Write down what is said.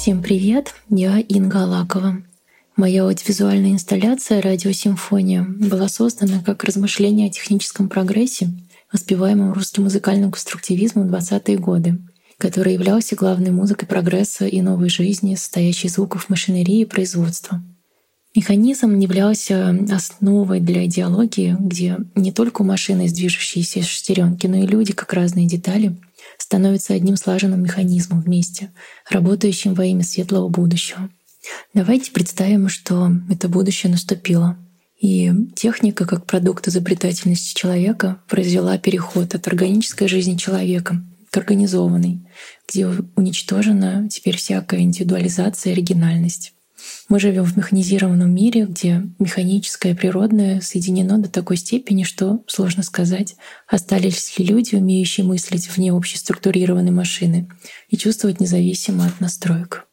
Всем привет, я Инга Алакова. Моя аудиовизуальная инсталляция «Радиосимфония» была создана как размышление о техническом прогрессе, воспеваемом русским музыкальным конструктивизмом в 20-е годы, который являлся главной музыкой прогресса и новой жизни, состоящей из звуков машинерии и производства. Механизм являлся основой для идеологии, где не только машины движущиеся шестеренки, но и люди, как разные детали, становятся одним слаженным механизмом вместе, работающим во имя светлого будущего. Давайте представим, что это будущее наступило. И техника, как продукт изобретательности человека, произвела переход от органической жизни человека к организованной, где уничтожена теперь всякая индивидуализация и оригинальность. Мы живем в механизированном мире, где механическое и природное соединено до такой степени, что сложно сказать, остались ли люди, умеющие мыслить вне общеструктурированной машины и чувствовать независимо от настроек.